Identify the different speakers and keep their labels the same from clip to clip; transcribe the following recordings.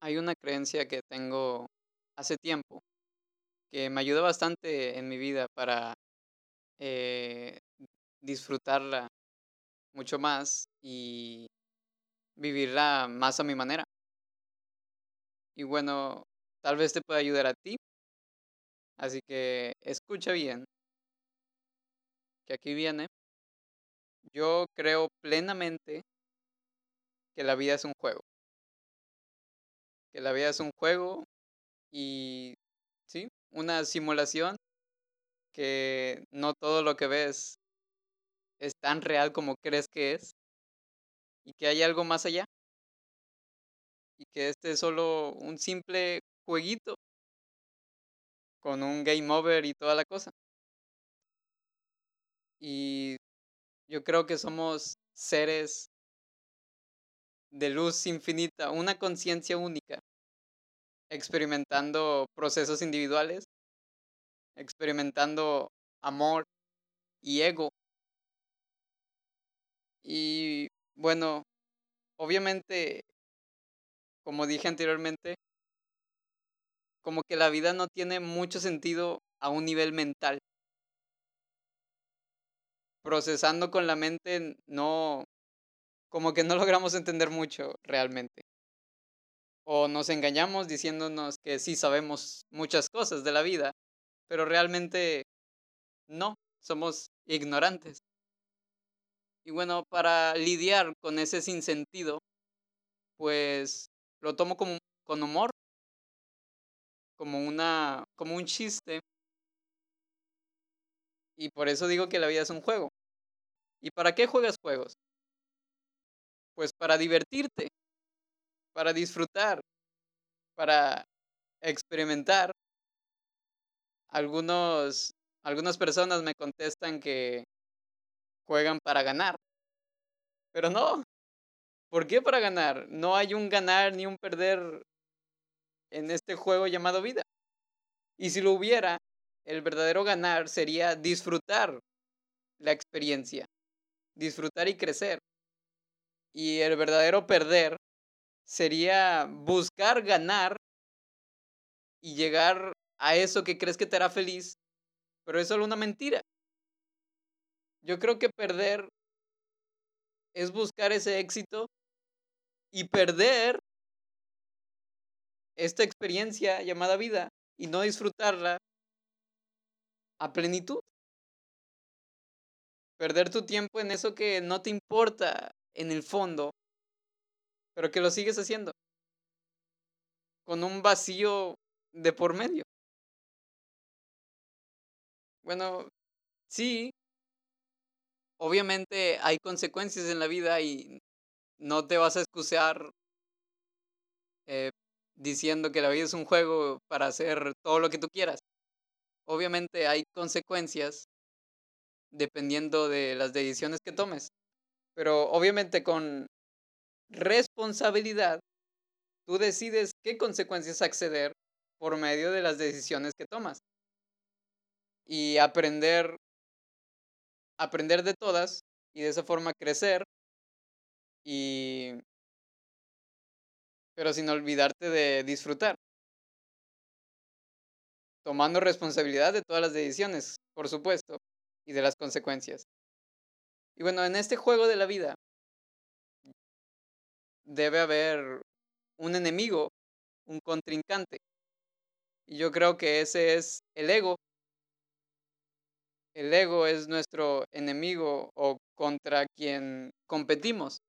Speaker 1: Hay una creencia que tengo hace tiempo que me ayuda bastante en mi vida para eh, disfrutarla mucho más y vivirla más a mi manera. Y bueno, tal vez te pueda ayudar a ti. Así que escucha bien, que aquí viene. Yo creo plenamente que la vida es un juego. Que la vida es un juego y, sí, una simulación que no todo lo que ves es tan real como crees que es y que hay algo más allá y que este es solo un simple jueguito con un game over y toda la cosa. Y yo creo que somos seres de luz infinita, una conciencia única, experimentando procesos individuales, experimentando amor y ego. Y bueno, obviamente, como dije anteriormente, como que la vida no tiene mucho sentido a un nivel mental. Procesando con la mente no, como que no logramos entender mucho realmente. O nos engañamos diciéndonos que sí sabemos muchas cosas de la vida, pero realmente no, somos ignorantes. Y bueno, para lidiar con ese sinsentido, pues lo tomo como, con humor, como, una, como un chiste. Y por eso digo que la vida es un juego. ¿Y para qué juegas juegos? Pues para divertirte, para disfrutar, para experimentar. Algunos, algunas personas me contestan que juegan para ganar. Pero no. ¿Por qué para ganar? No hay un ganar ni un perder en este juego llamado vida. Y si lo hubiera, el verdadero ganar sería disfrutar la experiencia, disfrutar y crecer. Y el verdadero perder sería buscar ganar y llegar a eso que crees que te hará feliz, pero es solo una mentira. Yo creo que perder es buscar ese éxito y perder esta experiencia llamada vida y no disfrutarla a plenitud. Perder tu tiempo en eso que no te importa en el fondo, pero que lo sigues haciendo. Con un vacío de por medio. Bueno, sí, obviamente hay consecuencias en la vida y no te vas a excusar eh, diciendo que la vida es un juego para hacer todo lo que tú quieras. Obviamente hay consecuencias dependiendo de las decisiones que tomes. Pero obviamente con responsabilidad, tú decides qué consecuencias acceder por medio de las decisiones que tomas. Y aprender, aprender de todas y de esa forma crecer y... pero sin olvidarte de disfrutar. Tomando responsabilidad de todas las decisiones, por supuesto, y de las consecuencias. Y bueno, en este juego de la vida debe haber un enemigo, un contrincante. Y yo creo que ese es el ego. El ego es nuestro enemigo o contra quien competimos.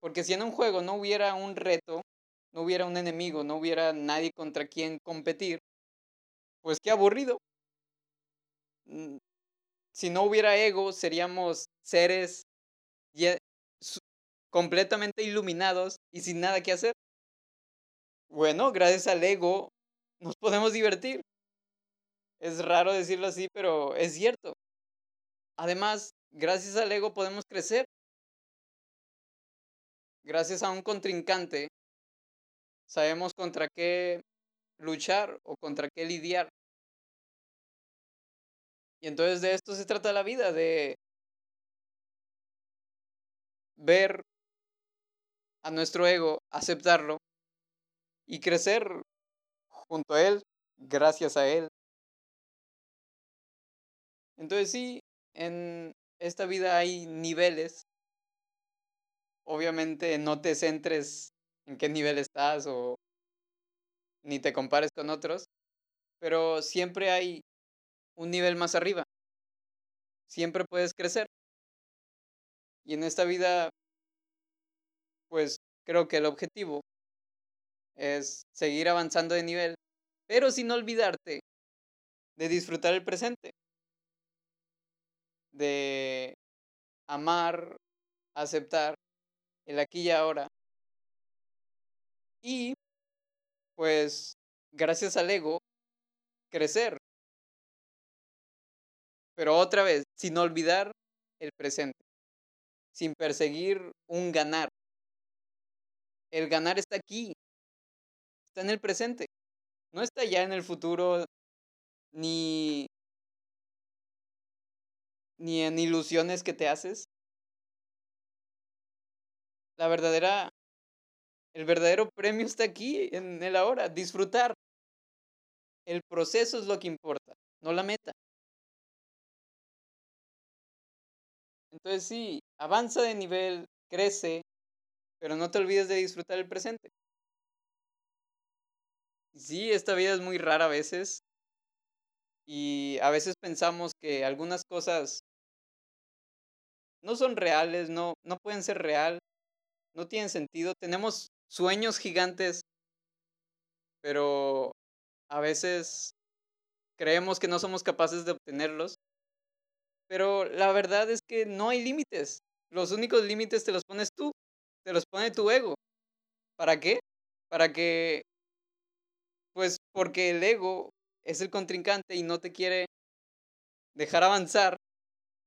Speaker 1: Porque si en un juego no hubiera un reto, no hubiera un enemigo, no hubiera nadie contra quien competir, pues qué aburrido. Mm, si no hubiera ego, seríamos seres completamente iluminados y sin nada que hacer. Bueno, gracias al ego nos podemos divertir. Es raro decirlo así, pero es cierto. Además, gracias al ego podemos crecer. Gracias a un contrincante, sabemos contra qué luchar o contra qué lidiar. Y entonces de esto se trata la vida, de ver a nuestro ego, aceptarlo y crecer junto a Él, gracias a Él. Entonces sí, en esta vida hay niveles. Obviamente no te centres en qué nivel estás o ni te compares con otros, pero siempre hay un nivel más arriba. Siempre puedes crecer. Y en esta vida, pues creo que el objetivo es seguir avanzando de nivel, pero sin olvidarte de disfrutar el presente, de amar, aceptar el aquí y ahora. Y, pues, gracias al ego, crecer. Pero otra vez, sin olvidar el presente, sin perseguir un ganar. El ganar está aquí, está en el presente. No está ya en el futuro ni ni en ilusiones que te haces. La verdadera el verdadero premio está aquí en el ahora, disfrutar. El proceso es lo que importa, no la meta. Entonces sí, avanza de nivel, crece, pero no te olvides de disfrutar el presente. Sí, esta vida es muy rara a veces. Y a veces pensamos que algunas cosas no son reales, no, no pueden ser real, no tienen sentido. Tenemos sueños gigantes, pero a veces creemos que no somos capaces de obtenerlos. Pero la verdad es que no hay límites. Los únicos límites te los pones tú, te los pone tu ego. ¿Para qué? Para que pues porque el ego es el contrincante y no te quiere dejar avanzar,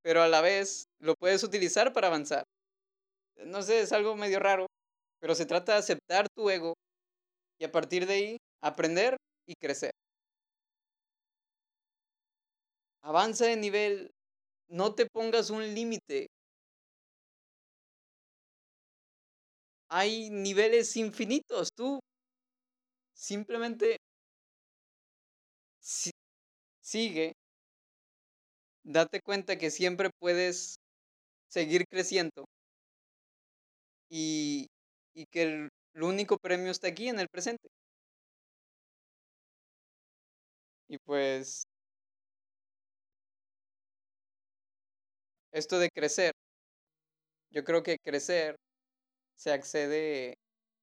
Speaker 1: pero a la vez lo puedes utilizar para avanzar. No sé, es algo medio raro, pero se trata de aceptar tu ego y a partir de ahí aprender y crecer. Avanza de nivel, no te pongas un límite. Hay niveles infinitos, tú Simplemente sigue, date cuenta que siempre puedes seguir creciendo y, y que el, el único premio está aquí en el presente. Y pues esto de crecer, yo creo que crecer se accede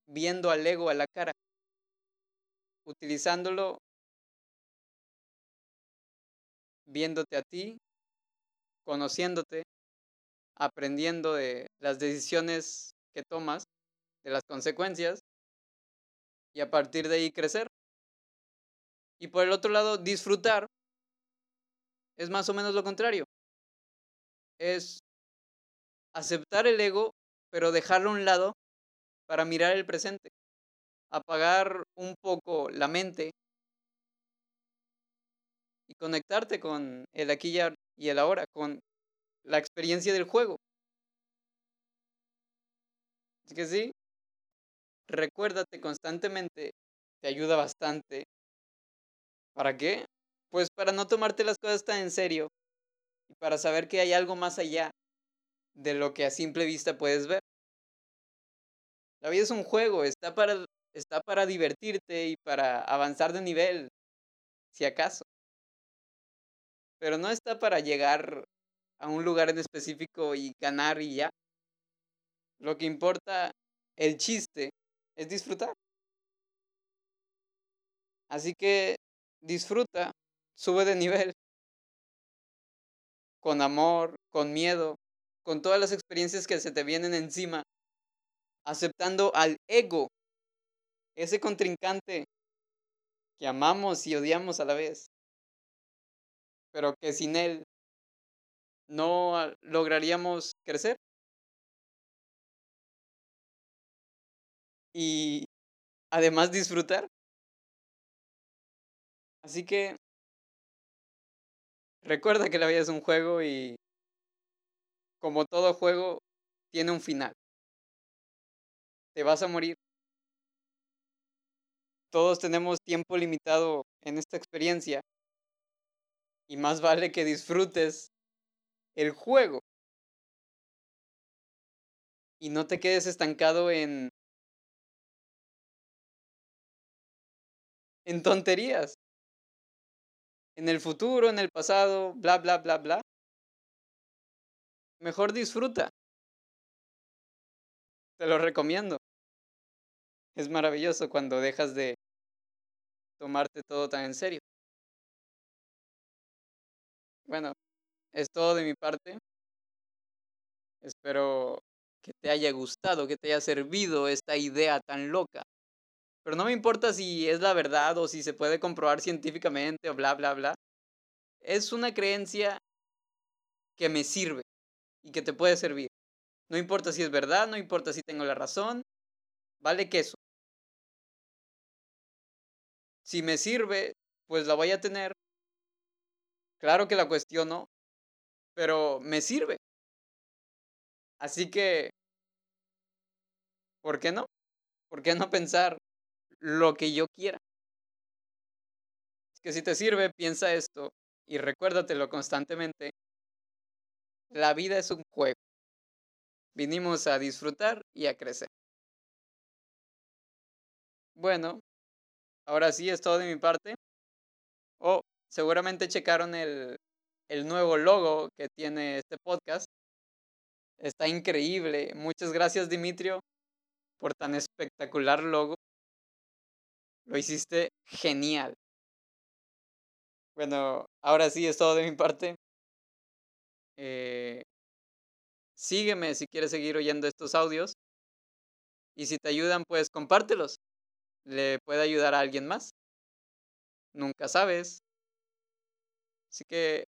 Speaker 1: viendo al ego a la cara utilizándolo, viéndote a ti, conociéndote, aprendiendo de las decisiones que tomas, de las consecuencias, y a partir de ahí crecer. Y por el otro lado, disfrutar es más o menos lo contrario. Es aceptar el ego, pero dejarlo a un lado para mirar el presente apagar un poco la mente y conectarte con el aquí y el ahora, con la experiencia del juego. Así que sí, recuérdate constantemente, te ayuda bastante. ¿Para qué? Pues para no tomarte las cosas tan en serio y para saber que hay algo más allá de lo que a simple vista puedes ver. La vida es un juego, está para está para divertirte y para avanzar de nivel, si acaso. Pero no está para llegar a un lugar en específico y ganar y ya. Lo que importa, el chiste, es disfrutar. Así que disfruta, sube de nivel. Con amor, con miedo, con todas las experiencias que se te vienen encima, aceptando al ego ese contrincante que amamos y odiamos a la vez, pero que sin él no lograríamos crecer. Y además disfrutar. Así que recuerda que la vida es un juego y como todo juego tiene un final. Te vas a morir todos tenemos tiempo limitado en esta experiencia y más vale que disfrutes el juego y no te quedes estancado en en tonterías. En el futuro, en el pasado, bla, bla, bla, bla. Mejor disfruta. Te lo recomiendo. Es maravilloso cuando dejas de tomarte todo tan en serio. Bueno, es todo de mi parte. Espero que te haya gustado, que te haya servido esta idea tan loca. Pero no me importa si es la verdad o si se puede comprobar científicamente o bla, bla, bla. Es una creencia que me sirve y que te puede servir. No importa si es verdad, no importa si tengo la razón, vale queso. Si me sirve, pues la voy a tener. Claro que la cuestiono, pero me sirve. Así que, ¿por qué no? ¿Por qué no pensar lo que yo quiera? Es que si te sirve, piensa esto y recuérdatelo constantemente. La vida es un juego. Vinimos a disfrutar y a crecer. Bueno, ahora sí es todo de mi parte. Oh, seguramente checaron el, el nuevo logo que tiene este podcast. Está increíble. Muchas gracias, Dimitrio, por tan espectacular logo. Lo hiciste genial. Bueno, ahora sí es todo de mi parte. Eh, sígueme si quieres seguir oyendo estos audios. Y si te ayudan, pues compártelos. Le puede ayudar a alguien más. Nunca sabes. Así que,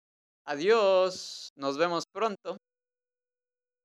Speaker 1: adiós. Nos vemos pronto.